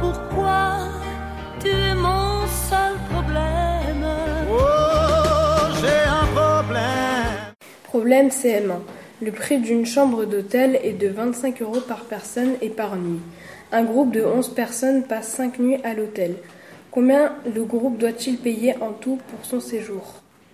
pourquoi tu es mon seul problème. Oh, j'ai un problème. Problème CM1. Le prix d'une chambre d'hôtel est de 25 euros par personne et par nuit. Un groupe de 11 personnes passe 5 nuits à l'hôtel. Combien le groupe doit-il payer en tout pour son séjour?